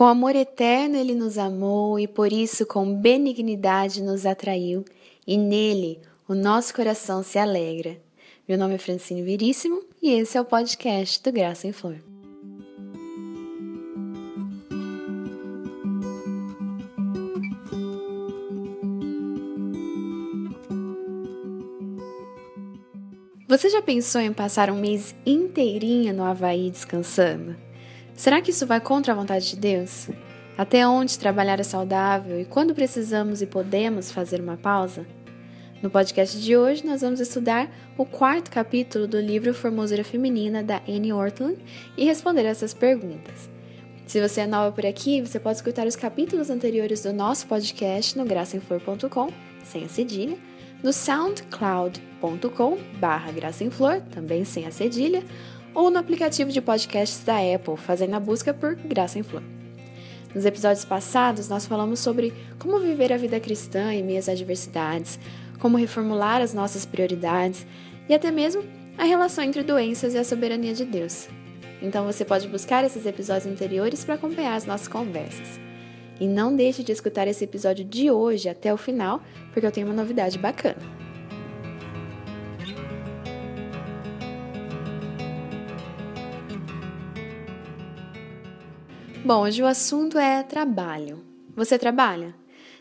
Com amor eterno ele nos amou e por isso com benignidade nos atraiu, e nele o nosso coração se alegra. Meu nome é Francine Veríssimo e esse é o podcast do Graça em Flor. Você já pensou em passar um mês inteirinho no Havaí descansando? Será que isso vai contra a vontade de Deus? Até onde trabalhar é saudável e quando precisamos e podemos fazer uma pausa? No podcast de hoje, nós vamos estudar o quarto capítulo do livro Formosura Feminina da Anne Ortland e responder essas perguntas. Se você é nova por aqui, você pode escutar os capítulos anteriores do nosso podcast no graçaemflor.com, sem a cedilha, no soundcloud.com barra também sem a cedilha, ou no aplicativo de podcasts da Apple, fazendo a busca por Graça em Flor. Nos episódios passados, nós falamos sobre como viver a vida cristã em meio às adversidades, como reformular as nossas prioridades e até mesmo a relação entre doenças e a soberania de Deus. Então você pode buscar esses episódios anteriores para acompanhar as nossas conversas. E não deixe de escutar esse episódio de hoje até o final, porque eu tenho uma novidade bacana. Bom, hoje o assunto é trabalho. Você trabalha?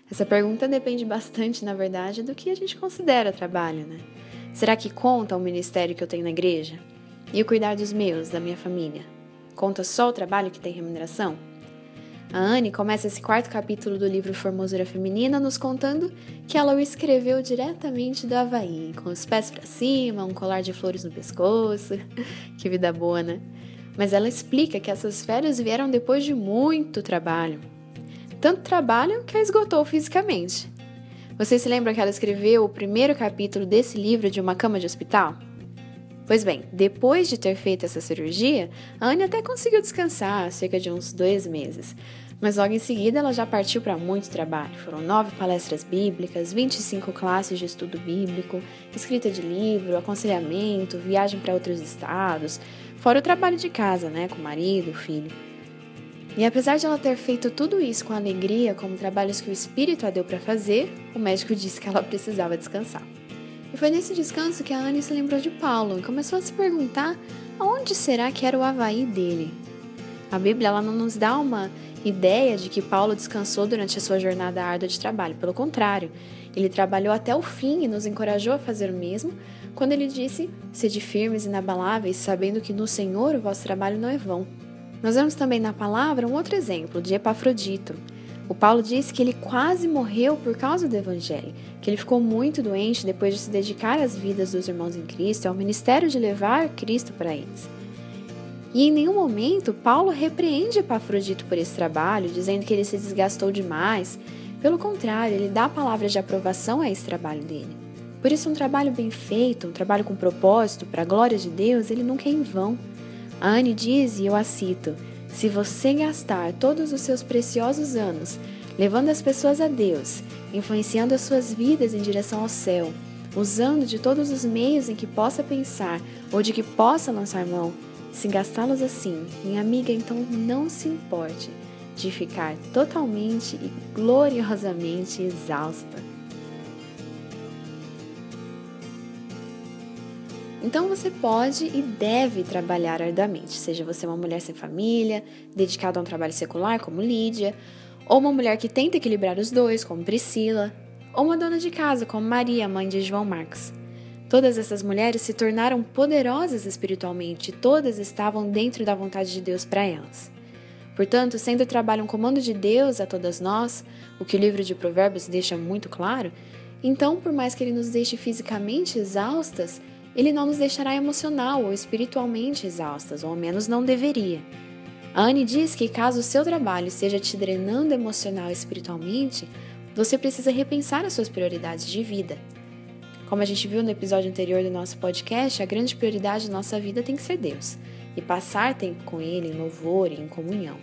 Essa pergunta depende bastante, na verdade, do que a gente considera trabalho, né? Será que conta o ministério que eu tenho na igreja? E o cuidar dos meus, da minha família? Conta só o trabalho que tem remuneração? A Anne começa esse quarto capítulo do livro Formosura Feminina nos contando que ela o escreveu diretamente do Havaí, com os pés para cima, um colar de flores no pescoço. que vida boa, né? Mas ela explica que essas férias vieram depois de muito trabalho. Tanto trabalho que a esgotou fisicamente. Você se lembra que ela escreveu o primeiro capítulo desse livro de uma cama de hospital? Pois bem, depois de ter feito essa cirurgia, a Anne até conseguiu descansar cerca de uns dois meses. Mas logo em seguida ela já partiu para muito trabalho. Foram nove palestras bíblicas, 25 classes de estudo bíblico, escrita de livro, aconselhamento, viagem para outros estados, Fora o trabalho de casa, né, com o marido, o filho. E apesar de ela ter feito tudo isso com alegria, como trabalhos que o espírito a deu para fazer, o médico disse que ela precisava descansar. E foi nesse descanso que a Anne se lembrou de Paulo e começou a se perguntar aonde será que era o Havaí dele. A Bíblia ela não nos dá uma ideia de que Paulo descansou durante a sua jornada árdua de trabalho. Pelo contrário, ele trabalhou até o fim e nos encorajou a fazer o mesmo, quando ele disse: Sede firmes e inabaláveis, sabendo que no Senhor o vosso trabalho não é vão. Nós vemos também na palavra um outro exemplo de Epafrodito. O Paulo diz que ele quase morreu por causa do Evangelho, que ele ficou muito doente depois de se dedicar às vidas dos irmãos em Cristo, ao ministério de levar Cristo para eles. E em nenhum momento Paulo repreende Epafrodito por esse trabalho, dizendo que ele se desgastou demais. Pelo contrário, ele dá palavras de aprovação a esse trabalho dele. Por isso, um trabalho bem feito, um trabalho com propósito, para a glória de Deus, ele nunca é em vão. A Anne diz, e eu a cito: Se você gastar todos os seus preciosos anos levando as pessoas a Deus, influenciando as suas vidas em direção ao céu, usando de todos os meios em que possa pensar ou de que possa lançar mão, se gastá-los assim, minha amiga, então não se importe de ficar totalmente e gloriosamente exausta. Então você pode e deve trabalhar arduamente, seja você uma mulher sem família, dedicada a um trabalho secular, como Lídia, ou uma mulher que tenta equilibrar os dois, como Priscila, ou uma dona de casa, como Maria, mãe de João Marcos. Todas essas mulheres se tornaram poderosas espiritualmente, todas estavam dentro da vontade de Deus para elas. Portanto, sendo o trabalho um comando de Deus a todas nós, o que o livro de Provérbios deixa muito claro, então, por mais que ele nos deixe fisicamente exaustas, ele não nos deixará emocional ou espiritualmente exaustas, ou ao menos não deveria. A Anne diz que caso o seu trabalho esteja te drenando emocional e espiritualmente, você precisa repensar as suas prioridades de vida. Como a gente viu no episódio anterior do nosso podcast, a grande prioridade da nossa vida tem que ser Deus e passar tempo com Ele em louvor e em comunhão.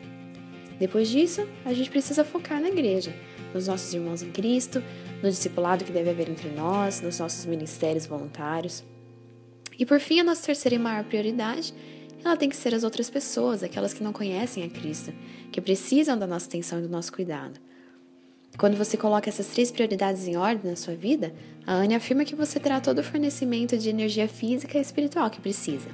Depois disso, a gente precisa focar na igreja, nos nossos irmãos em Cristo, no discipulado que deve haver entre nós, nos nossos ministérios voluntários. E por fim, a nossa terceira e maior prioridade ela tem que ser as outras pessoas, aquelas que não conhecem a Cristo, que precisam da nossa atenção e do nosso cuidado. Quando você coloca essas três prioridades em ordem na sua vida, a Anne afirma que você terá todo o fornecimento de energia física e espiritual que precisa.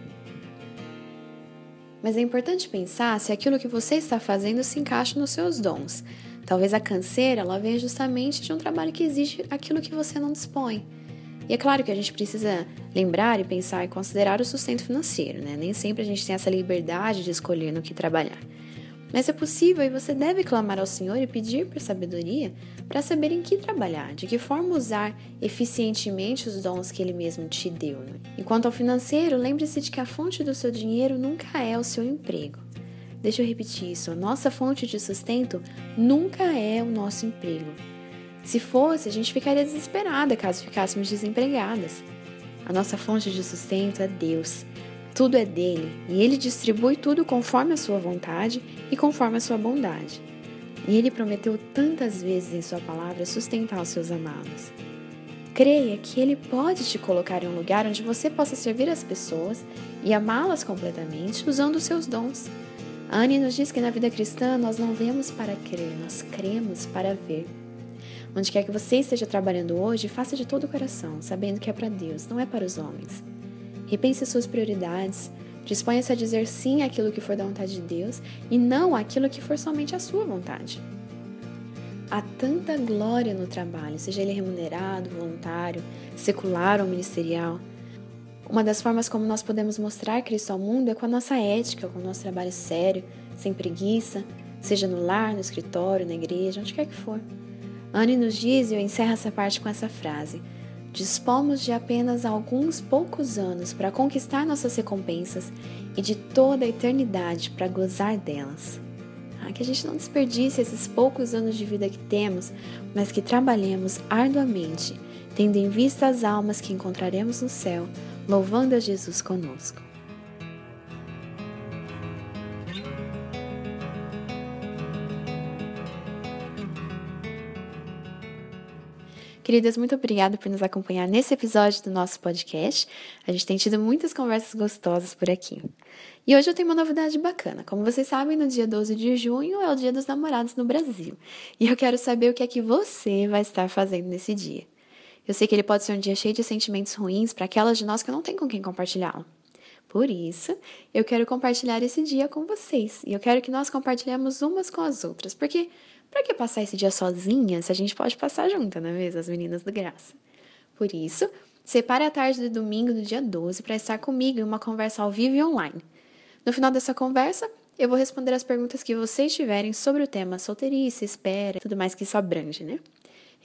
Mas é importante pensar se aquilo que você está fazendo se encaixa nos seus dons. Talvez a canseira ela venha justamente de um trabalho que exige aquilo que você não dispõe. E é claro que a gente precisa lembrar e pensar e considerar o sustento financeiro, né? Nem sempre a gente tem essa liberdade de escolher no que trabalhar. Mas é possível e você deve clamar ao Senhor e pedir por sabedoria para saber em que trabalhar, de que forma usar eficientemente os dons que Ele mesmo te deu. Né? E ao financeiro, lembre-se de que a fonte do seu dinheiro nunca é o seu emprego. Deixa eu repetir isso: a nossa fonte de sustento nunca é o nosso emprego. Se fosse, a gente ficaria desesperada caso ficássemos desempregadas. A nossa fonte de sustento é Deus. Tudo é dele e ele distribui tudo conforme a sua vontade e conforme a sua bondade. E ele prometeu tantas vezes em sua palavra sustentar os seus amados. Creia que ele pode te colocar em um lugar onde você possa servir as pessoas e amá-las completamente usando os seus dons. A Anne nos diz que na vida cristã nós não vemos para crer, nós cremos para ver. Onde quer que você esteja trabalhando hoje, faça de todo o coração, sabendo que é para Deus, não é para os homens. Repense suas prioridades, disponha-se a dizer sim àquilo que for da vontade de Deus e não àquilo que for somente a sua vontade. Há tanta glória no trabalho, seja ele remunerado, voluntário, secular ou ministerial. Uma das formas como nós podemos mostrar Cristo ao mundo é com a nossa ética, com o nosso trabalho sério, sem preguiça, seja no lar, no escritório, na igreja, onde quer que for. Anne nos diz, e eu encerro essa parte com essa frase: Dispomos de apenas alguns poucos anos para conquistar nossas recompensas e de toda a eternidade para gozar delas. Ah, que a gente não desperdice esses poucos anos de vida que temos, mas que trabalhemos arduamente, tendo em vista as almas que encontraremos no céu, louvando a Jesus conosco. Queridas, muito obrigada por nos acompanhar nesse episódio do nosso podcast. A gente tem tido muitas conversas gostosas por aqui. E hoje eu tenho uma novidade bacana. Como vocês sabem, no dia 12 de junho é o Dia dos Namorados no Brasil. E eu quero saber o que é que você vai estar fazendo nesse dia. Eu sei que ele pode ser um dia cheio de sentimentos ruins para aquelas de nós que não tem com quem compartilhá-lo. Por isso, eu quero compartilhar esse dia com vocês. E eu quero que nós compartilhemos umas com as outras, porque para que passar esse dia sozinha se a gente pode passar junta, não é mesmo? As meninas do Graça. Por isso, separe a tarde do domingo do dia 12 para estar comigo em uma conversa ao vivo e online. No final dessa conversa, eu vou responder as perguntas que vocês tiverem sobre o tema solteirice, espera, tudo mais que isso abrange, né?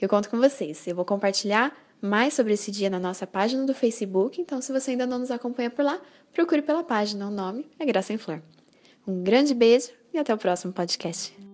Eu conto com vocês. Eu vou compartilhar mais sobre esse dia na nossa página do Facebook, então se você ainda não nos acompanha por lá, procure pela página. O nome é Graça em Flor. Um grande beijo e até o próximo podcast.